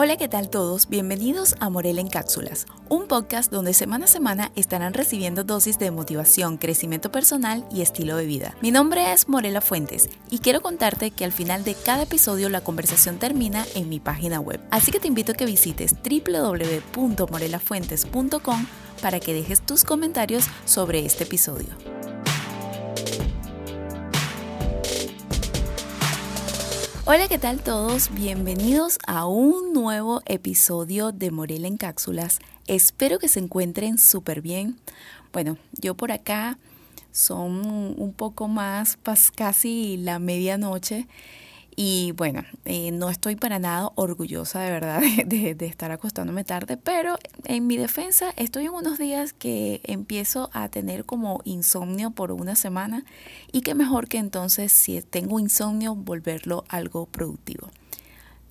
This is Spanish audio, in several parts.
Hola, ¿qué tal todos? Bienvenidos a Morel en Cápsulas, un podcast donde semana a semana estarán recibiendo dosis de motivación, crecimiento personal y estilo de vida. Mi nombre es Morela Fuentes y quiero contarte que al final de cada episodio la conversación termina en mi página web. Así que te invito a que visites www.morelafuentes.com para que dejes tus comentarios sobre este episodio. Hola, ¿qué tal todos? Bienvenidos a un nuevo episodio de Morela en Cápsulas. Espero que se encuentren súper bien. Bueno, yo por acá son un poco más, casi la medianoche y bueno, eh, no estoy para nada orgullosa de verdad de, de, estar acostándome tarde, pero en mi defensa estoy en unos días que empiezo a tener como insomnio por una semana y que mejor que entonces si tengo insomnio volverlo algo productivo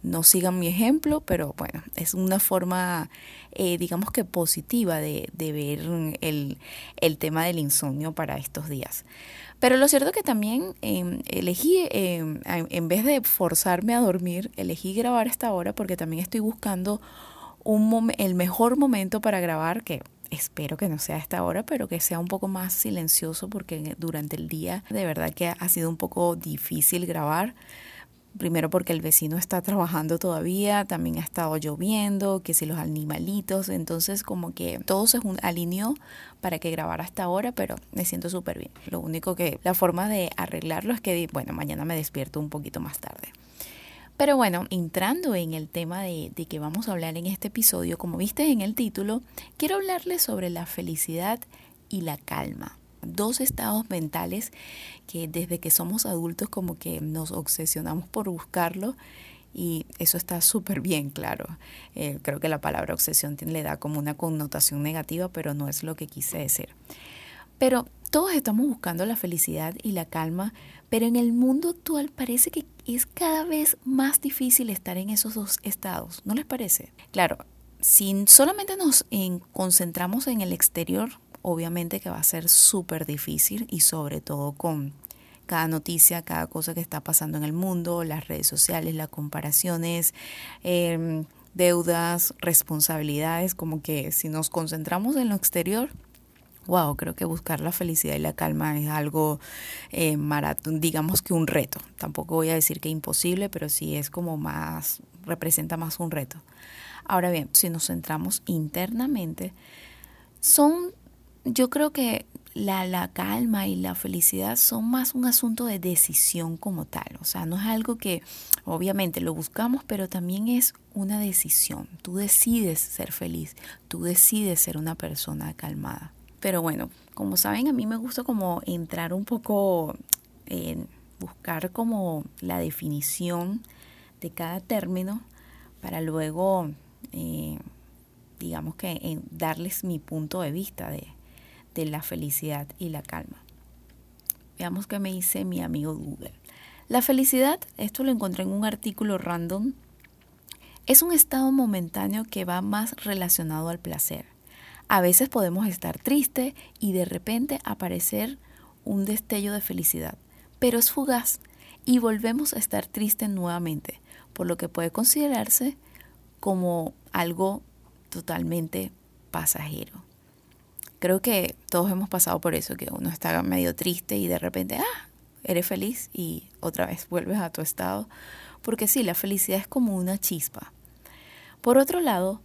no sigan mi ejemplo, pero bueno, es una forma, eh, digamos que positiva de, ver el, el, tema del insomnio para estos días. Pero lo cierto es que también em, elegí, em, en vez de forzarme a dormir, elegí grabar esta hora porque también estoy buscando el mejor momento para grabar, que espero que no sea esta hora, pero que sea un poco más silencioso porque durante el día de verdad que ha sido un poco difícil grabar primero porque el vecino está trabajando todavía, también ha estado lloviendo, que si los animalitos, entonces como que todo se alineó para que grabara hasta ahora, pero me siento súper bien. Lo único que la forma de arreglarlo es que, bueno, mañana me despierto un poquito más tarde. Pero bueno, entrando en el tema de, de que vamos a hablar en este episodio, como viste en el título, quiero hablarles sobre la felicidad y la calma dos estados mentales que desde que somos adultos como que nos obsesionamos por buscarlo y eso está súper bien, claro. Eh, creo que la palabra obsesión le da como una connotación negativa, pero no es lo que quise decir. Pero todos estamos buscando la felicidad y la calma, pero en el mundo actual parece que es cada vez más difícil estar en esos dos estados, ¿no les parece? Claro, si solamente nos concentramos en el exterior, obviamente que va a ser súper difícil y sobre todo con cada noticia, cada cosa que está pasando en el mundo, las redes sociales, las comparaciones, em, deudas, responsabilidades, como que si nos concentramos en lo exterior, wow, creo que buscar la felicidad y la calma es algo eh, maratón, digamos que un reto. Tampoco voy a decir que imposible, pero sí es como más, representa más un reto. Ahora bien, si nos centramos internamente, son yo creo que la, la, calma y la felicidad son más un asunto de decisión como tal. O sea, no es algo que obviamente lo buscamos, pero también es una decisión. Tú decides ser feliz, tú decides ser una persona calmada. Pero bueno, como saben, a mí me gusta como entrar un poco en buscar como la definición de cada término para luego, eh, digamos que darles mi punto de vista de, de la felicidad y la calma. Veamos qué me dice mi amigo Google. La felicidad, esto lo encontré en un artículo random, es un estado momentáneo que va más relacionado al placer. A veces podemos estar tristes y de repente aparecer un destello de felicidad, pero es fugaz y volvemos a estar tristes nuevamente, por lo que puede considerarse como algo totalmente pasajero. Creo que todos hemos pasado por eso, que uno está medio triste y de repente, ah, eres feliz y otra vez vuelves a tu estado. Porque sí, la felicidad es como una chispa. Por otro lado,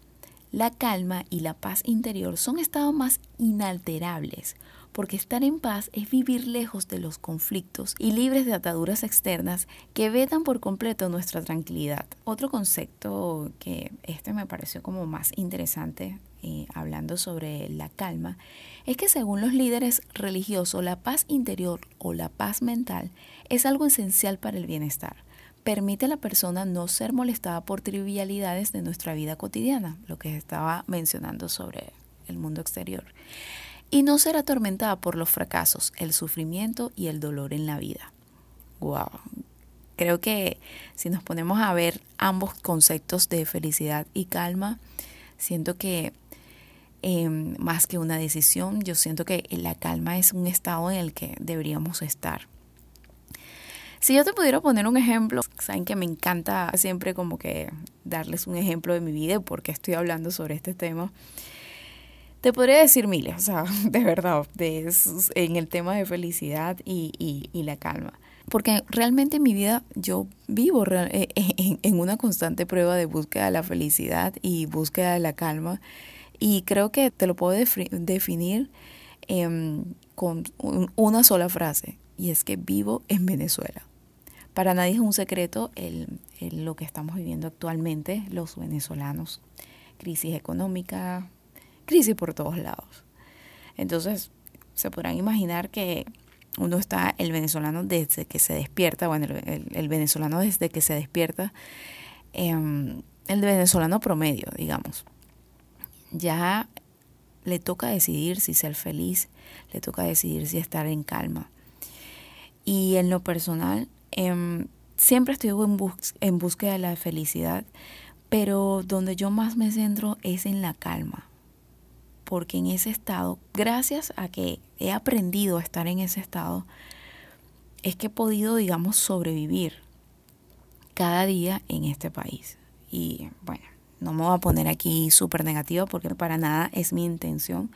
la calma y la paz interior son estados más inalterables, porque estar en paz es vivir lejos de los conflictos y libres de ataduras externas que vetan por completo nuestra tranquilidad. Otro concepto que este me pareció como más interesante eh, hablando sobre la calma, es que según los líderes religiosos, la paz interior o la paz mental es algo esencial para el bienestar. Permite a la persona no ser molestada por trivialidades de nuestra vida cotidiana, lo que estaba mencionando sobre el mundo exterior, y no ser atormentada por los fracasos, el sufrimiento y el dolor en la vida. Wow. Creo que si nos ponemos a ver ambos conceptos de felicidad y calma, siento que Em, más que una decisión. Yo siento que la calma es un estado en el que deberíamos estar. Si yo te pudiera poner un ejemplo, saben que me encanta siempre como que darles un ejemplo de mi vida porque estoy hablando sobre este tema. Te podría decir miles, o sea, de verdad, de, en el tema de felicidad y, y, la calma. Porque realmente en mi vida yo vivo eh, en una constante prueba de búsqueda de la felicidad y búsqueda de la calma. Y creo que te lo puedo definir em, con una sola frase, y es que vivo en Venezuela. Para nadie es un secreto el, lo que estamos viviendo actualmente los venezolanos. Crisis económica, crisis por todos lados. Entonces, se podrán imaginar que uno está, el venezolano desde que se despierta, bueno, el, venezolano desde que se despierta, em, el venezolano promedio, digamos, ya le toca decidir si ser feliz, le toca decidir si estar en calma. Y en lo personal, em, siempre estoy en, en búsqueda de la felicidad, pero donde yo más me centro es en la calma. Porque en ese estado, gracias a que he aprendido a estar en ese estado, es que he podido, digamos, sobrevivir cada día en este país. Y bueno, no me voy a poner aquí súper negativa porque para nada es mi intención.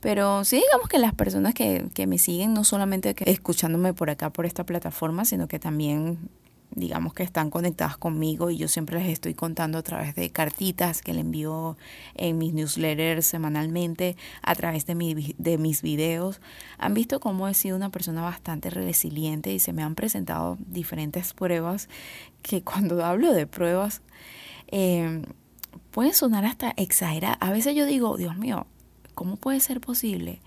Pero sí digamos que las personas que, que me siguen, no solamente escuchándome por acá, por esta plataforma, sino que también digamos que están conectadas conmigo y yo siempre les estoy contando a través de cartitas que le envío en mis newsletters semanalmente, a través de, mi, de mis videos. Han visto cómo he sido una persona bastante resiliente y se me han presentado diferentes pruebas que cuando hablo de pruebas, eh, pueden sonar hasta exageradas. A veces yo digo, Dios mío, ¿cómo puede ser posible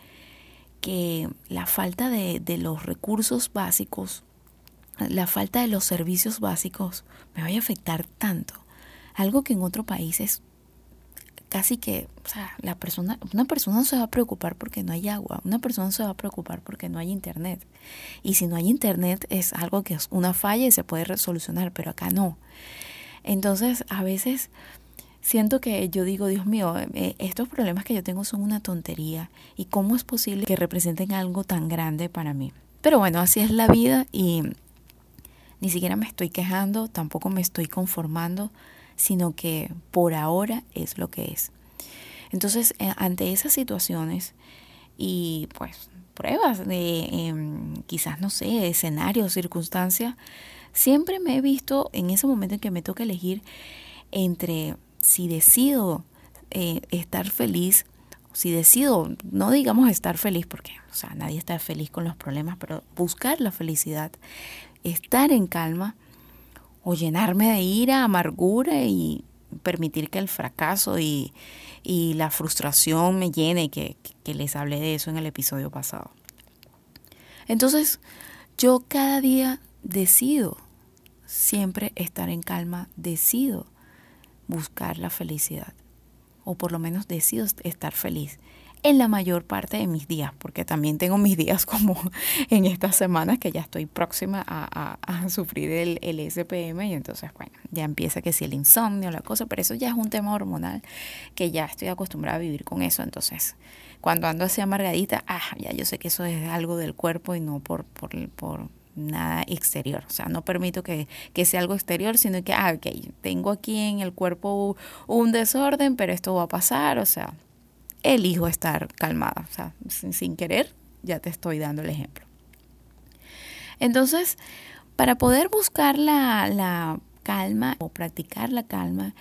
que la falta de, los recursos básicos, la falta de los servicios básicos me vaya a afectar tanto? Algo que en otro país es casi que, o sea, la persona, una persona no se va a preocupar porque no hay agua, una persona no se va a preocupar porque no hay internet. Y si no hay internet es algo que es una falla y se puede solucionar, pero acá no. Entonces, a veces siento que yo digo, Dios mío, eh, estos problemas que yo tengo son una tontería y cómo es posible que representen algo tan grande para mí. Pero bueno, así es la vida y ni siquiera me estoy quejando, tampoco me estoy conformando, sino que por ahora es lo que es. Entonces, eh, ante esas situaciones y pues pruebas de em, quizás, no sé, escenarios, circunstancias, siempre me he visto en ese momento en que me toca elegir entre si decido eh, estar feliz, si decido, no digamos estar feliz, porque o sea, nadie está feliz con los problemas, pero buscar la felicidad, estar en calma, o llenarme de ira, amargura y permitir que el fracaso y, la frustración me llene, que les hablé de eso en el episodio pasado. Entonces, yo cada día decido siempre estar en calma, decido buscar la felicidad, o por lo menos decido estar feliz en la mayor parte de mis días, porque también tengo mis días como en estas semanas que ya estoy próxima a, sufrir el, el, SPM y entonces, bueno, ya empieza que si el insomnio, la cosa, pero eso ya es un tema hormonal que ya estoy acostumbrada a vivir con eso, entonces cuando ando así amargadita, ah, ya yo sé que eso es algo del cuerpo y no por, por, por nada exterior. O sea, no permito que, sea algo exterior, sino que, ah, ok, tengo aquí en el cuerpo un desorden, pero esto va a pasar. O sea, elijo estar calmada. O sea, sin, querer, ya te estoy dando el ejemplo. Entonces, para poder buscar la, la calma o practicar la calma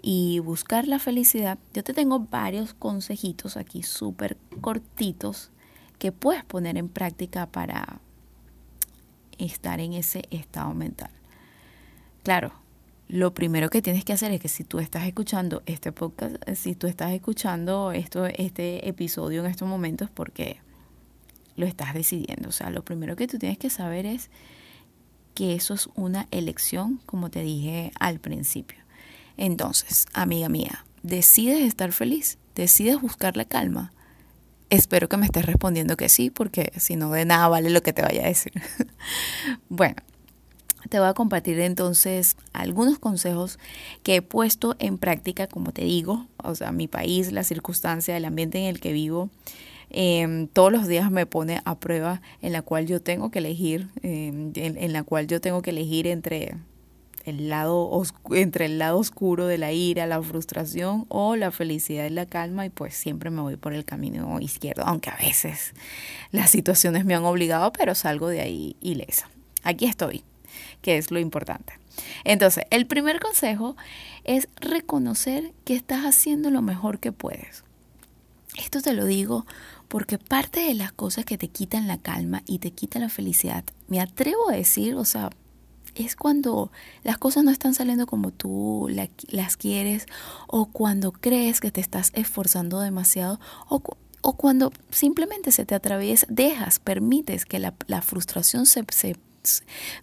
y buscar la felicidad, yo te tengo varios consejitos aquí súper cortitos que puedes poner en práctica para estar en ese estado mental. Claro, lo primero que tienes que hacer es que si tú estás escuchando este podcast, si tú estás escuchando esto, este episodio en estos momentos, porque lo estás decidiendo. O sea, lo primero que tú tienes que saber es que eso es una elección, como te dije al principio. Entonces, amiga mía, decides estar feliz, decides buscar la calma, Espero que me estés respondiendo que sí, porque si no, de nada vale lo que te vaya a decir. bueno, te voy a compartir entonces algunos consejos que he puesto en práctica, como te digo, o sea, mi país, la circunstancia, el ambiente en el que vivo, em, todos los días me pone a prueba en la cual yo tengo que elegir, em, en, la cual yo tengo que elegir entre el lado entre el lado oscuro de la ira, la frustración o la felicidad y la calma y pues siempre me voy por el camino izquierdo, aunque a veces las situaciones me han obligado, pero salgo de ahí ilesa. Aquí estoy, que es lo importante. Entonces, el primer consejo es reconocer que estás haciendo lo mejor que puedes. Esto te lo digo porque parte de las cosas que te quitan la calma y te quitan la felicidad, me atrevo a decir, o sea, es cuando las cosas no están saliendo como tú las quieres o cuando crees que te estás esforzando demasiado o, cuando simplemente se te atraviesa, dejas, permites que la, frustración se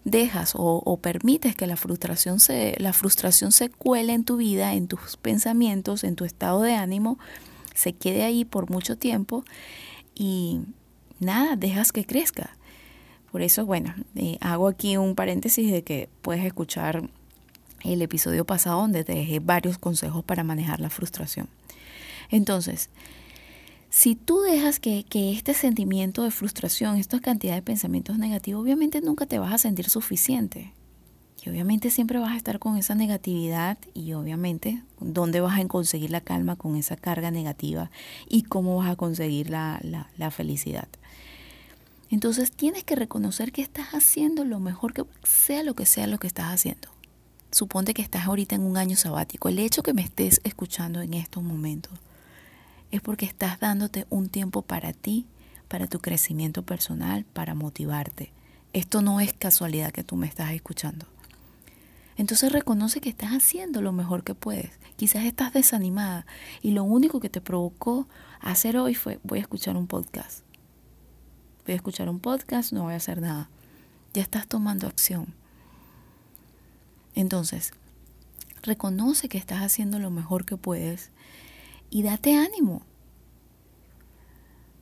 dejas o, permites que la frustración se la frustración se cuele en tu vida, en tus pensamientos, en tu estado de ánimo, se quede ahí por mucho tiempo y nada, dejas que crezca. Por eso, bueno, eh, hago aquí un paréntesis de que puedes escuchar el episodio pasado donde te dejé varios consejos para manejar la frustración. Entonces, si tú dejas que, este sentimiento de frustración, esta cantidad de pensamientos negativos, obviamente nunca te vas a sentir suficiente. Y obviamente siempre vas a estar con esa negatividad y obviamente dónde vas a conseguir la calma con esa carga negativa y cómo vas a conseguir la, la, la felicidad. Entonces tienes que reconocer que estás haciendo lo mejor que sea lo que sea lo que estás haciendo. Suponte que estás ahorita en un año sabático. El hecho que me estés escuchando en estos momentos es porque estás dándote un tiempo para ti, para tu crecimiento personal, para motivarte. Esto no es casualidad que tú me estás escuchando. Entonces reconoce que estás haciendo lo mejor que puedes. Quizás estás desanimada y lo único que te provocó hacer hoy fue voy a escuchar un podcast voy a escuchar un podcast, no voy a hacer nada. Ya estás tomando acción. Entonces, reconoce que estás haciendo lo mejor que puedes y date ánimo.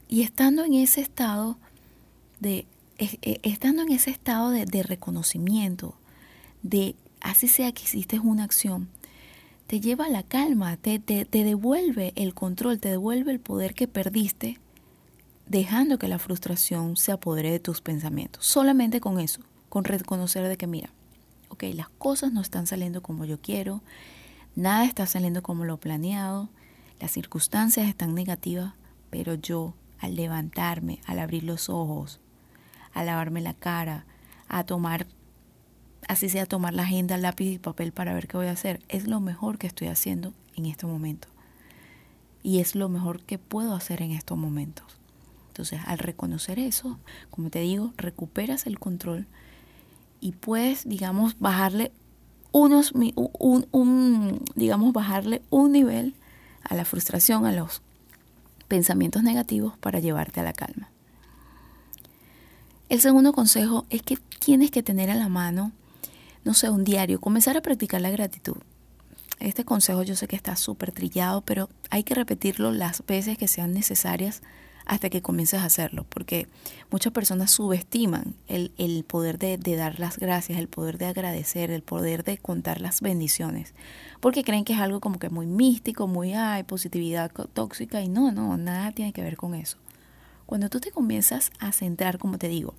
Y estando en ese estado de, e, estando en ese estado de, reconocimiento, de así sea que hiciste una acción, te lleva a la calma, te, te, te devuelve el control, te devuelve el poder que perdiste dejando que la frustración se apodere de tus pensamientos. Solamente con eso, con reconocer de que, mira, ok, las cosas no están saliendo como yo quiero, nada está saliendo como lo planeado, las circunstancias están negativas, pero yo, al levantarme, al abrir los ojos, a lavarme la cara, a tomar, así sea, tomar la agenda, lápiz y papel para ver qué voy a hacer, es lo mejor que estoy haciendo en este momento. Y es lo mejor que puedo hacer en estos momentos. Entonces, al reconocer eso, como te digo, recuperas el control y puedes, digamos, bajarle unos, un, digamos, bajarle un nivel a la frustración, a los pensamientos negativos para llevarte a la calma. El segundo consejo es que tienes que tener a la mano, no sé, un diario, comenzar a practicar la gratitud. Este consejo yo sé que está súper trillado, pero hay que repetirlo las veces que sean necesarias hasta que comiences a hacerlo, porque muchas personas subestiman el, el poder de, de, dar las gracias, el poder de agradecer, el poder de contar las bendiciones, porque creen que es algo como que muy místico, muy, ay, positividad tóxica, y no, no, nada tiene que ver con eso. Cuando tú te comienzas a centrar, como te digo,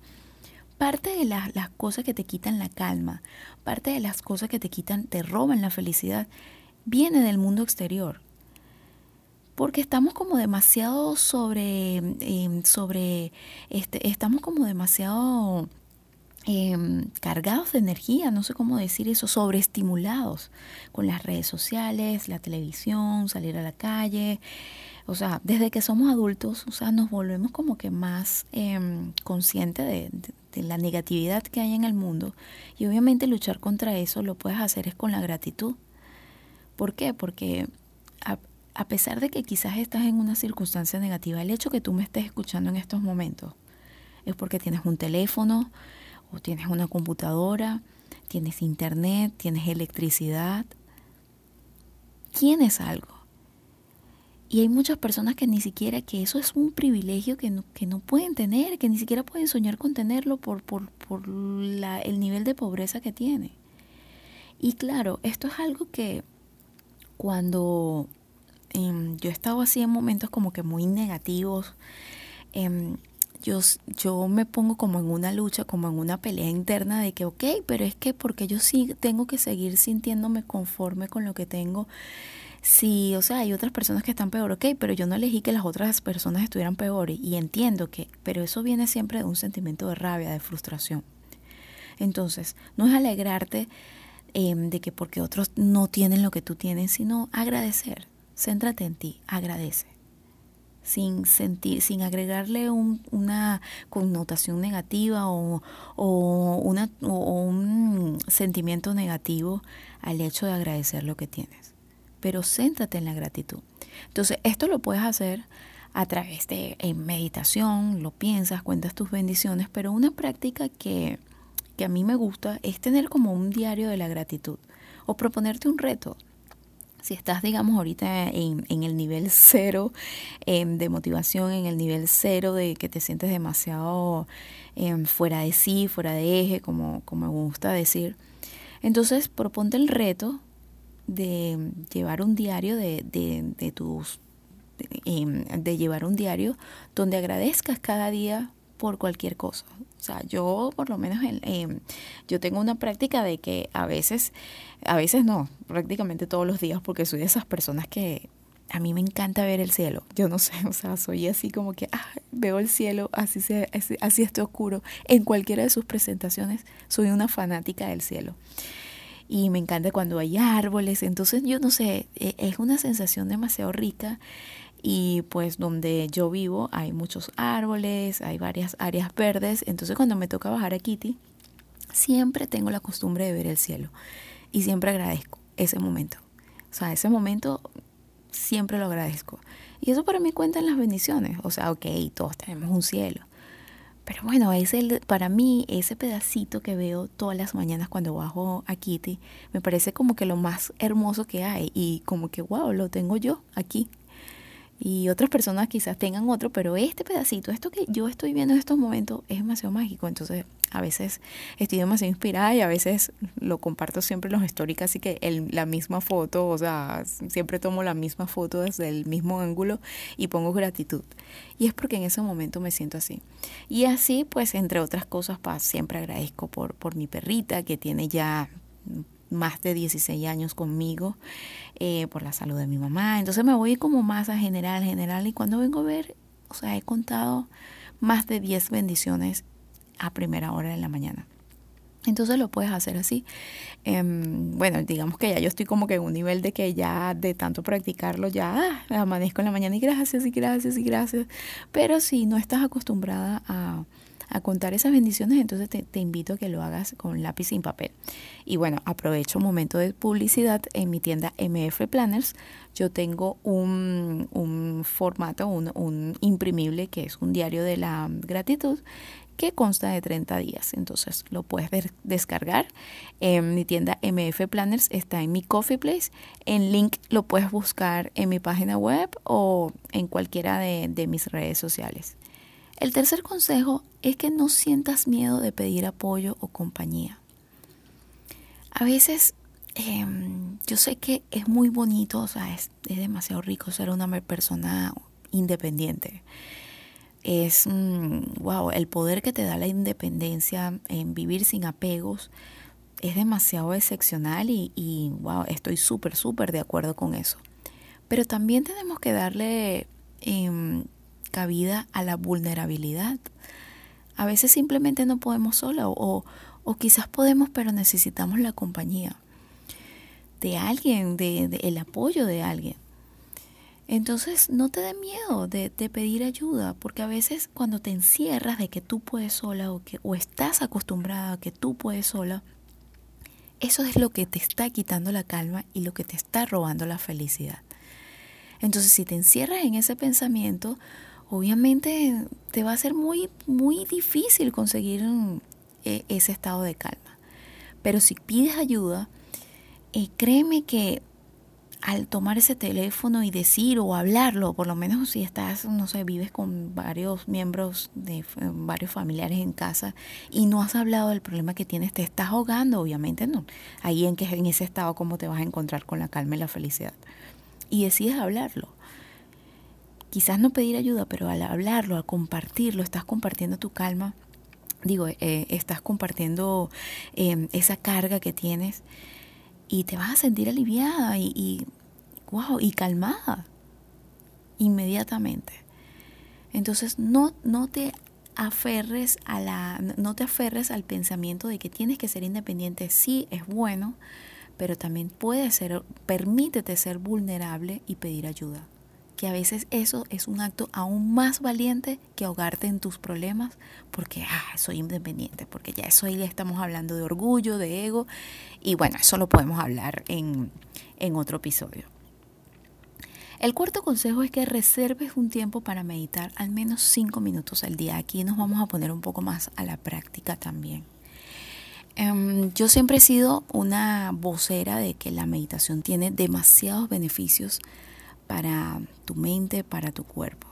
parte de las, las cosas que te quitan la calma, parte de las cosas que te quitan, te roban la felicidad, viene del mundo exterior porque estamos como demasiado sobre, em, sobre, este, estamos como demasiado em, cargados de energía, no sé cómo decir eso, sobreestimulados con las redes sociales, la televisión, salir a la calle. O sea, desde que somos adultos, o sea, nos volvemos como que más eh, conscientes de, de, la negatividad que hay en el mundo. Y obviamente luchar contra eso lo puedes hacer es con la gratitud. ¿Por qué? Porque a pesar de que quizás estás en una circunstancia negativa, el hecho que tú me estés escuchando en estos momentos es porque tienes un teléfono o tienes una computadora, tienes internet, tienes electricidad, tienes algo. Y hay muchas personas que ni siquiera, que eso es un privilegio que no, que no pueden tener, que ni siquiera pueden soñar con tenerlo por, por, por la, el nivel de pobreza que tiene. Y claro, esto es algo que cuando em, yo he estado así en momentos como que muy negativos. Em, yo, yo me pongo como en una lucha, como en una pelea interna de que, ok, pero es que porque yo sí tengo que seguir sintiéndome conforme con lo que tengo. Sí, o sea, hay otras personas que están peor, ok, pero yo no elegí que las otras personas estuvieran peores y entiendo que, pero eso viene siempre de un sentimiento de rabia, de frustración. Entonces, no es alegrarte em, de que porque otros no tienen lo que tú tienes, sino agradecer. Céntrate en ti, agradece. Sin sentir, sin agregarle una connotación negativa o, un sentimiento negativo al hecho de agradecer lo que tienes. Pero céntrate en la gratitud. Entonces, esto lo puedes hacer a través de meditación, lo piensas, cuentas tus bendiciones, pero una práctica que que a mí me gusta es tener como un diario de la gratitud o proponerte un reto. Si estás, digamos, ahorita en, en el nivel cero em, de motivación, en el nivel cero de que te sientes demasiado em, fuera de sí, fuera de eje, como, como me gusta decir, entonces proponte el reto de llevar un diario de, de, de tus em, de llevar un diario donde agradezcas cada día por cualquier cosa. O sea, yo por lo menos eh, yo tengo una práctica de que a veces, a veces no, prácticamente todos los días, porque soy de esas personas que a mí me encanta ver el cielo. Yo no sé, o sea, soy así como que ah, veo el cielo, así, se, así, así oscuro. En cualquiera de sus presentaciones soy una fanática del cielo. Y me encanta cuando hay árboles. Entonces, yo no sé, e, es una sensación demasiado rica y pues donde yo vivo hay muchos árboles, hay varias áreas verdes, entonces cuando me toca bajar a Kitty, siempre tengo la costumbre de ver el cielo y siempre agradezco ese momento. O sea, ese momento siempre lo agradezco. Y eso para mí cuenta en las bendiciones. O sea, ok, todos tenemos un cielo. Pero bueno, es para mí ese pedacito que veo todas las mañanas cuando bajo a Kitty, me parece como que lo más hermoso que hay y como que, wow, lo tengo yo aquí y otras personas quizás tengan otro, pero este pedacito, esto que yo estoy viendo en estos momentos es demasiado mágico. Entonces, a veces estoy demasiado inspirada y a veces lo comparto siempre en los stories, así que el, la misma foto, o sea, siempre tomo la misma foto desde el mismo ángulo y pongo gratitud. Y es porque en ese momento me siento así. Y así, pues, entre otras cosas, pues, siempre agradezco por, por mi perrita que tiene ya más de 16 años conmigo eh, por la salud de mi mamá. Entonces me voy como más a general, general y cuando vengo a ver, o sea, he contado más de 10 bendiciones a primera hora de la mañana. Entonces lo puedes hacer así. Em, bueno, digamos que ya yo estoy como que en un nivel de que ya de tanto practicarlo ya ah, amanezco en la mañana y gracias y gracias y gracias. Pero si no estás acostumbrada a, a contar esas bendiciones, entonces te, invito a que lo hagas con lápiz sin papel. Y bueno, aprovecho un momento de publicidad en mi tienda MF Planners. Yo tengo un, un formato, un, un imprimible que es un diario de la gratitud que consta de 30 días. Entonces lo puedes descargar. En mi tienda MF Planners está en mi Coffee Place. El link lo puedes buscar en mi página web o en cualquiera de, de mis redes sociales. El tercer consejo es que no sientas miedo de pedir apoyo o compañía. A veces em, yo sé que es muy bonito, o sea, es, demasiado rico ser una persona independiente. Es, wow, mm, el poder que te da la independencia en vivir sin apegos es demasiado excepcional y, y wow, estoy súper, súper de acuerdo con eso. Pero también tenemos que darle a la vulnerabilidad. A veces simplemente no podemos sola o, o quizás podemos pero necesitamos la compañía de alguien, de, el apoyo de alguien. Entonces no te dé miedo de, de, pedir ayuda, porque a veces cuando te encierras de que tú puedes sola o, que, o estás acostumbrada a que tú puedes sola, eso es lo que te está quitando la calma y lo que te está robando la felicidad. Entonces si te encierras en ese pensamiento, obviamente te va a ser muy, muy difícil conseguir e, ese estado de calma. Pero si pides ayuda, eh, créeme que al tomar ese teléfono y decir o hablarlo, por lo menos si estás, no sé, vives con varios miembros de varios familiares en casa y no has hablado del problema que tienes, te estás ahogando, obviamente no. Ahí en que en ese estado cómo te vas a encontrar con la calma y la felicidad. y decides hablarlo. Quizás no pedir ayuda, pero al hablarlo, al compartirlo, estás compartiendo tu calma, digo, eh, estás compartiendo em, esa carga que tienes y te vas a sentir aliviada y, y, wow, y calmada inmediatamente. Entonces no, no te aferres a la, no te aferres al pensamiento de que tienes que ser independiente. Sí, es bueno, pero también puede ser, permítete ser vulnerable y pedir ayuda. Que a veces eso es un acto aún más valiente que ahogarte en tus problemas porque ah, soy independiente, porque ya eso ahí estamos hablando de orgullo, de ego, y bueno, eso lo podemos hablar en, en otro episodio. El cuarto consejo es que reserves un tiempo para meditar al menos cinco minutos al día. Aquí nos vamos a poner un poco más a la práctica también. Em, yo siempre he sido una vocera de que la meditación tiene demasiados beneficios para tu mente, para tu cuerpo.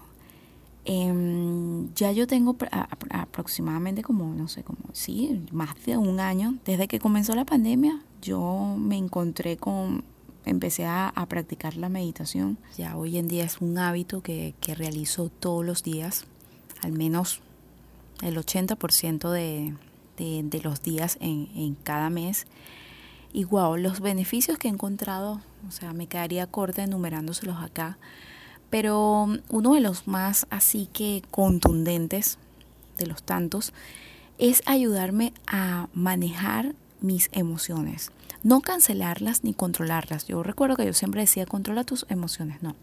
Em, ya yo tengo aproximadamente como, no sé, como, sí, más de un año, desde que comenzó la pandemia, yo me encontré con empecé a, practicar la meditación. Ya hoy en día es un hábito que, realizo todos los días, al menos el 80% de, de, los días en, cada mes. Y wow, los beneficios que he encontrado, o sea, me quedaría corta enumerándoselos acá, pero uno de los más así que contundentes, de los tantos, es ayudarme a manejar mis emociones. No cancelarlas ni controlarlas. Yo recuerdo que yo siempre decía, controla tus emociones. No,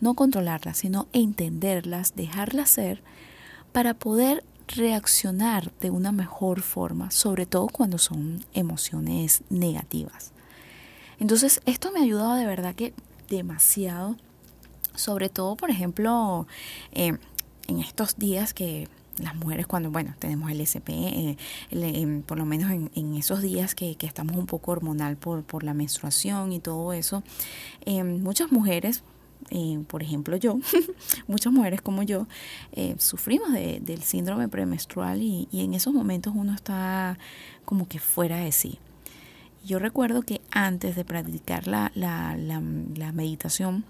no controlarlas, sino entenderlas, dejarlas ser para poder reaccionar de una mejor forma, sobre todo cuando son emociones negativas. Entonces, esto me ha ayudado de verdad que demasiado, sobre todo, por ejemplo, eh, en estos días que las mujeres cuando, bueno, tenemos el SP, eh, por lo menos en, esos días que, estamos un poco hormonal por, por la menstruación y todo eso, em, muchas mujeres, eh, por ejemplo yo, muchas mujeres como yo, eh, sufrimos del síndrome premenstrual y, y en esos momentos uno está como que fuera de sí. Yo recuerdo que antes de practicar la, la, la, la meditación,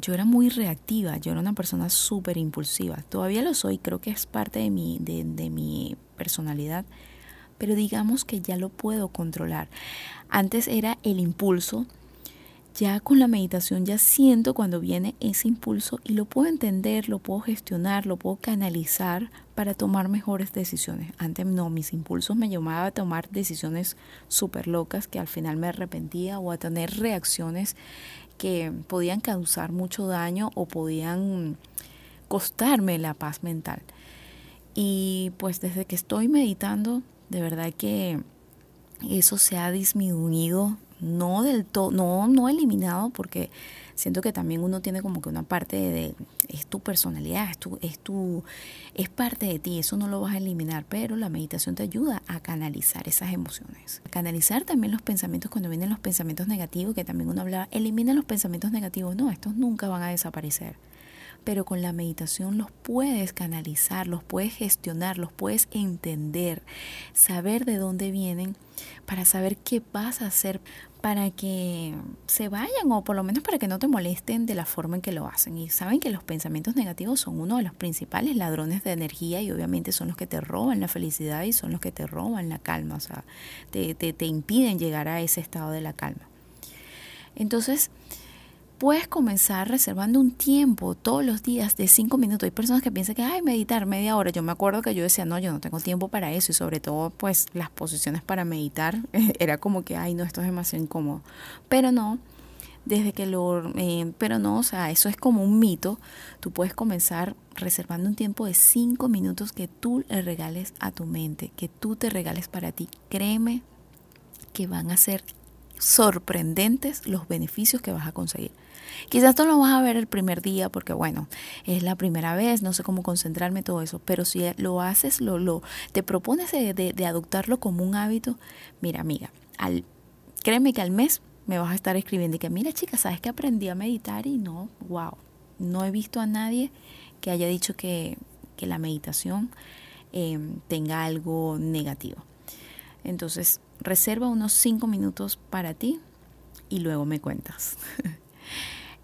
yo era muy reactiva, yo era una persona súper impulsiva. Todavía lo soy, creo que es parte de mi, de, de mi personalidad, pero digamos que ya lo puedo controlar. Antes era el impulso, ya con la meditación ya siento cuando viene ese impulso y lo puedo entender, lo puedo gestionar, lo puedo canalizar para tomar mejores decisiones. Antes no, mis impulsos me llamaban a tomar decisiones súper locas que al final me arrepentía o a tener reacciones que podían causar mucho daño o podían costarme la paz mental. Y pues desde que estoy meditando, de verdad que eso se ha disminuido, no del todo, no, no eliminado, porque siento que también uno tiene como que una parte de, es tu personalidad, es tu, es tu, es parte de ti, eso no lo vas a eliminar, pero la meditación te ayuda a canalizar esas emociones, canalizar también los pensamientos cuando vienen los pensamientos negativos, que también uno hablaba, elimina los pensamientos negativos, no, estos nunca van a desaparecer pero con la meditación los puedes canalizar, los puedes gestionar, los puedes entender, saber de dónde vienen para saber qué vas a hacer para que se vayan o por lo menos para que no te molesten de la forma en que lo hacen. Y saben que los pensamientos negativos son uno de los principales ladrones de energía y obviamente son los que te roban la felicidad y son los que te roban la calma, o sea, te, te, te impiden llegar a ese estado de la calma. Entonces, puedes comenzar reservando un tiempo todos los días de cinco minutos. Hay personas que piensan que, ay, meditar media hora. Yo me acuerdo que yo decía, no, yo no tengo tiempo para eso. Y sobre todo, pues las posiciones para meditar era como que, ay, no, esto es demasiado incómodo. Pero no, desde que lo... Eh, pero no, o sea, eso es como un mito. Tú puedes comenzar reservando un tiempo de cinco minutos que tú le regales a tu mente, que tú te regales para ti. Créeme que van a ser sorprendentes los beneficios que vas a conseguir. Quizás tú lo vas a ver el primer día porque, bueno, es la primera vez, no sé cómo concentrarme, todo eso, pero si lo haces, lo, lo te propones de, de, adoptarlo como un hábito, mira, amiga, al, créeme que al mes me vas a estar escribiendo y que, mira, chica, ¿sabes que aprendí a meditar? Y no, wow, no he visto a nadie que haya dicho que, que la meditación em, tenga algo negativo. Entonces, reserva unos cinco minutos para ti y luego me cuentas.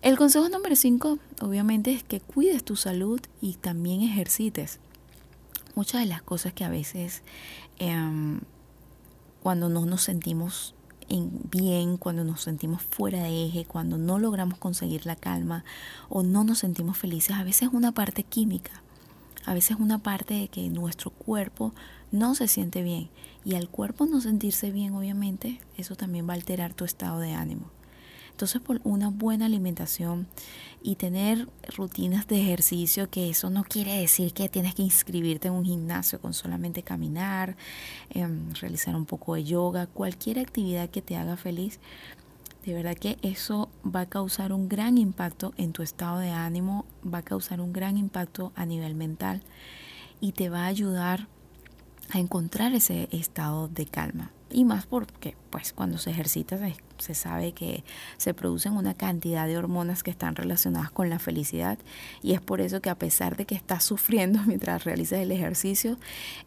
El consejo número 5, obviamente, es que cuides tu salud y también ejercites. Muchas de las cosas que a veces em, cuando no nos sentimos bien, cuando nos sentimos fuera de eje, cuando no logramos conseguir la calma o no nos sentimos felices, a veces es una parte química, a veces es una parte de que nuestro cuerpo no se siente bien y al cuerpo no sentirse bien, obviamente, eso también va a alterar tu estado de ánimo. Entonces, por una buena alimentación y tener rutinas de ejercicio, que eso no quiere decir que tienes que inscribirte en un gimnasio con solamente caminar, em, realizar un poco de yoga, cualquier actividad que te haga feliz. De verdad que eso va a causar un gran impacto en tu estado de ánimo, va a causar un gran impacto a nivel mental y te va a ayudar a encontrar ese estado de calma. Y más porque pues cuando se ejercita se, sabe que se producen una cantidad de hormonas que están relacionadas con la felicidad y es por eso que a pesar de que estás sufriendo mientras realizas el ejercicio,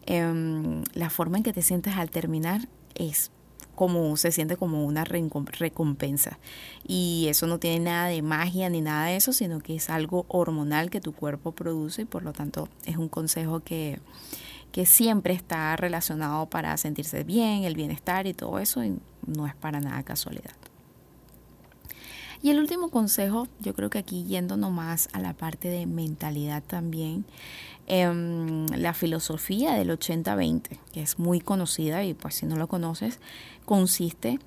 em, la forma en que te sientes al terminar es como se siente como una recompensa. Y eso no tiene nada de magia ni nada de eso sino que es algo hormonal que tu cuerpo produce y por lo tanto es un consejo que que siempre está relacionado para sentirse bien, el bienestar y todo eso, y no es para nada casualidad. Y el último consejo, yo creo que aquí yendo nomás a la parte de mentalidad también, em, la filosofía del 80-20, que es muy conocida y pues si no lo conoces, consiste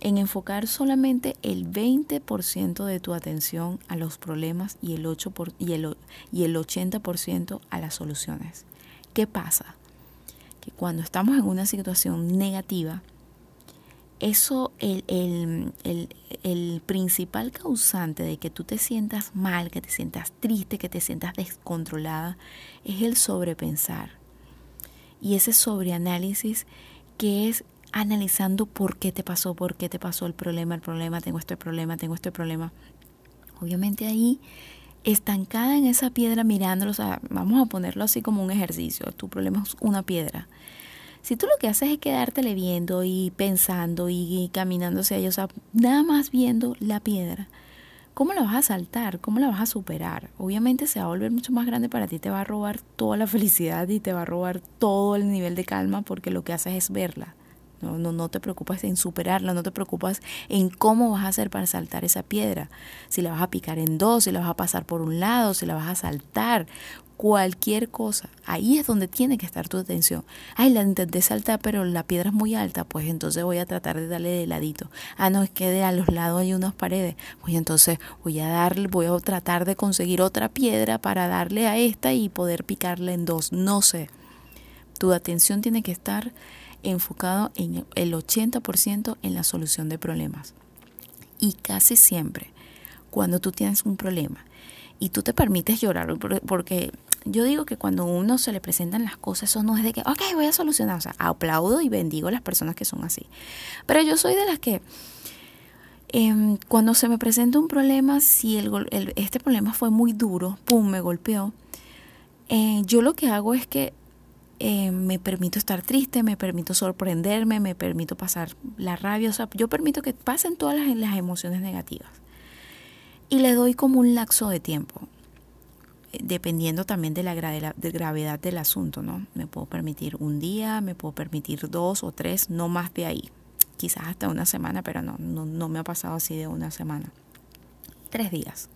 en enfocar solamente el 20% de tu atención a los problemas y el, 8 y el, y el 80% a las soluciones. ¿Qué pasa? Que cuando estamos en una situación negativa, eso, el, el, principal causante de que tú te sientas mal, que te sientas triste, que te sientas descontrolada, es el sobrepensar. Y ese sobreanálisis que es analizando por qué te pasó, por qué te pasó el problema, el problema, tengo este problema, tengo este problema. Obviamente ahí estancada en esa piedra mirándolo, o sea, vamos a ponerlo así como un ejercicio, tu problema es una piedra. Si tú lo que haces es quedártele viendo y pensando y, caminando hacia ella, o sea, nada más viendo la piedra, ¿cómo la vas a saltar? ¿Cómo la vas a superar? Obviamente se va a volver mucho más grande para ti, te va a robar toda la felicidad y te va a robar todo el nivel de calma porque lo que haces es verla. No, no, no te preocupas en superarla, no te preocupas en cómo vas a hacer para saltar esa piedra. Si la vas a picar en dos, si la vas a pasar por un lado, si la vas a saltar, cualquier cosa. Ahí es donde tiene que estar tu atención. Ay, la intenté saltar, pero la piedra es muy alta, pues entonces voy a tratar de darle de ladito. Ah, no, es que de a los lados hay unas paredes. Pues entonces voy a darle, voy a tratar de conseguir otra piedra para darle a esta y poder picarle en dos. No sé. Tu atención tiene que estar enfocado en el 80% en la solución de problemas. Y casi siempre, cuando tú tienes un problema y tú te permites llorar, porque yo digo que cuando uno se le presentan las cosas, eso no es de que, ok, voy a solucionar, o sea, aplaudo y bendigo a las personas que son así. Pero yo soy de las que... Em, cuando se me presenta un problema, si el, este problema fue muy duro, pum, me golpeó, eh, yo lo que hago es que eh, me permito estar triste, me permito sorprenderme, me permito pasar la rabia, o sea, yo permito que pasen todas las, emociones negativas. Y le doy como un laxo de tiempo, eh, dependiendo también de la gravedad del asunto, ¿no? Me puedo permitir un día, me puedo permitir dos o tres, no más de ahí. Quizás hasta una semana, pero no, no, no me ha pasado así de una semana. Tres días.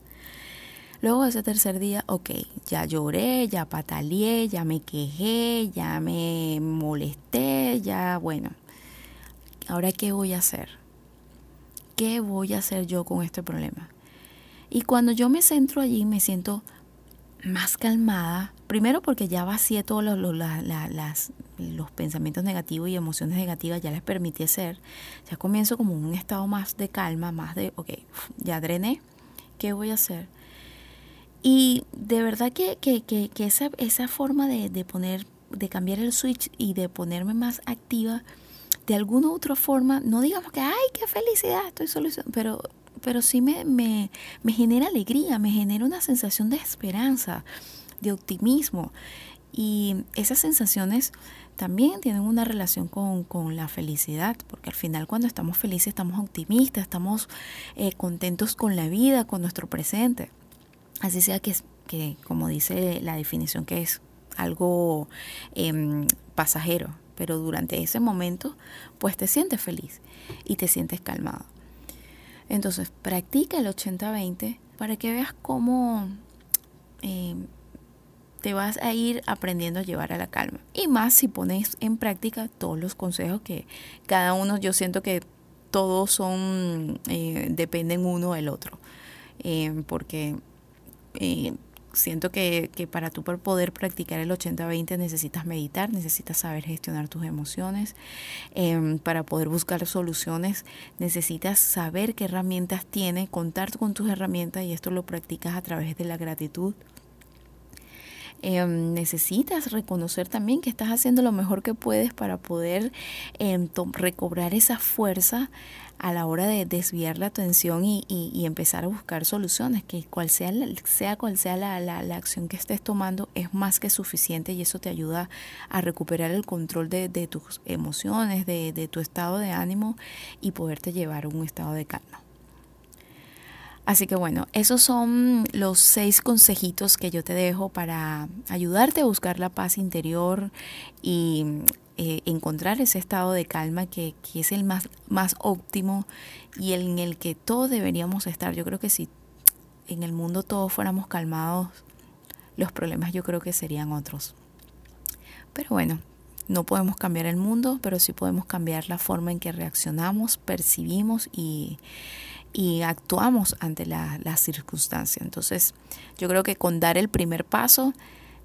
Luego ese tercer día, ok, ya lloré, ya pataleé, ya me quejé, ya me molesté, ya bueno. Ahora, ¿qué voy a hacer? ¿Qué voy a hacer yo con este problema? Y cuando yo me centro allí, me siento más calmada. Primero porque ya vacié todos los, los, los pensamientos negativos y emociones negativas, ya les permití hacer. Ya comienzo como un estado más de calma, más de, ok, ya drené. ¿Qué voy a hacer? Y de verdad que, que, que, esa, esa forma de, de, poner, de cambiar el switch y de ponerme más activa, de alguna u otra forma, no digamos que, ay, qué felicidad, estoy solucionando, pero, pero sí me, me, me genera alegría, me genera una sensación de esperanza, de optimismo. Y esas sensaciones también tienen una relación con, la felicidad, porque al final cuando estamos felices estamos optimistas, estamos eh, contentos con la vida, con nuestro presente. Así sea que, que como dice la definición, que es algo em, pasajero, pero durante ese momento pues te sientes feliz y te sientes calmado. Entonces practica el 80-20 para que veas cómo em, te vas a ir aprendiendo a llevar a la calma. Y más si pones en práctica todos los consejos que cada uno, yo siento que todos son, eh, dependen uno del otro. Eh, porque eh, siento que, que, para tú poder practicar el 80-20 necesitas meditar, necesitas saber gestionar tus emociones. para poder buscar soluciones necesitas saber qué herramientas tienes, contar con tus herramientas y esto lo practicas a través de la gratitud Em, necesitas reconocer también que estás haciendo lo mejor que puedes para poder em, recobrar esa fuerza a la hora de desviar la atención y, empezar a buscar soluciones, que cual sea, sea cual sea la, acción que estés tomando, es más que suficiente y eso te ayuda a recuperar el control de, de tus emociones, de, de tu estado de ánimo y poderte llevar a un estado de calma. Así que bueno, esos son los seis consejitos que yo te dejo para ayudarte a buscar la paz interior y eh, encontrar ese estado de calma que, es el más, más óptimo y en el que todos deberíamos estar. Yo creo que si en el mundo todos fuéramos calmados, los problemas yo creo que serían otros. Pero bueno, no podemos cambiar el mundo, pero sí podemos cambiar la forma en que reaccionamos, percibimos y y actuamos ante la, la circunstancia. Entonces, yo creo que con dar el primer paso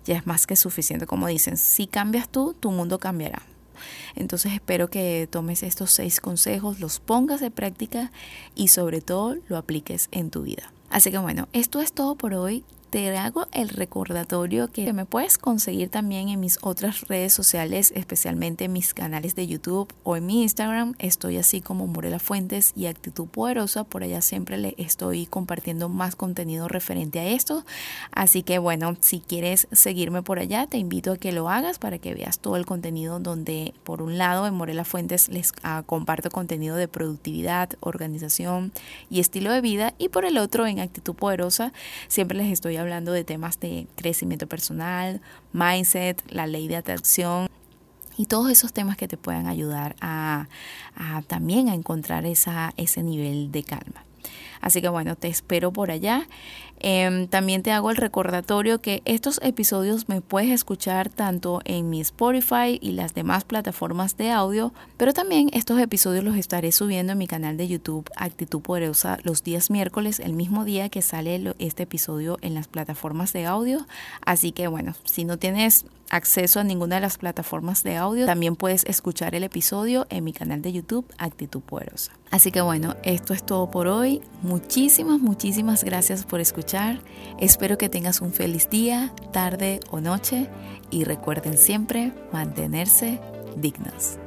ya es más que suficiente. Como dicen, si cambias tú, tu mundo cambiará. Entonces espero que tomes estos seis consejos, los pongas de práctica y sobre todo lo apliques en tu vida. Así que bueno, esto es todo por hoy te hago el recordatorio que me puedes conseguir también en mis otras redes sociales, especialmente en mis canales de YouTube o en mi Instagram. Estoy así como Morela Fuentes y Actitud Poderosa. Por allá siempre le estoy compartiendo más contenido referente a esto. Así que bueno, si quieres seguirme por allá, te invito a que lo hagas para que veas todo el contenido donde por un lado en Morela Fuentes les ah, comparto contenido de productividad, organización y estilo de vida y por el otro en Actitud Poderosa siempre les estoy hablando de temas de crecimiento personal, mindset, la ley de atracción y todos esos temas que te puedan ayudar a, también a encontrar esa, ese nivel de calma. Así que bueno, te espero por allá. Em, también te hago el recordatorio que estos episodios me puedes escuchar tanto en mi Spotify y las demás plataformas de audio, pero también estos episodios los estaré subiendo en mi canal de YouTube Actitud Poderosa los días miércoles, el mismo día que sale este episodio en las plataformas de audio. Así que bueno, si no tienes acceso a ninguna de las plataformas de audio, también puedes escuchar el episodio en mi canal de YouTube Actitud Poderosa. Así que bueno, esto es todo por hoy. Muchísimas, muchísimas gracias por escuchar. Espero que tengas un feliz día, tarde o noche y recuerden siempre mantenerse dignos.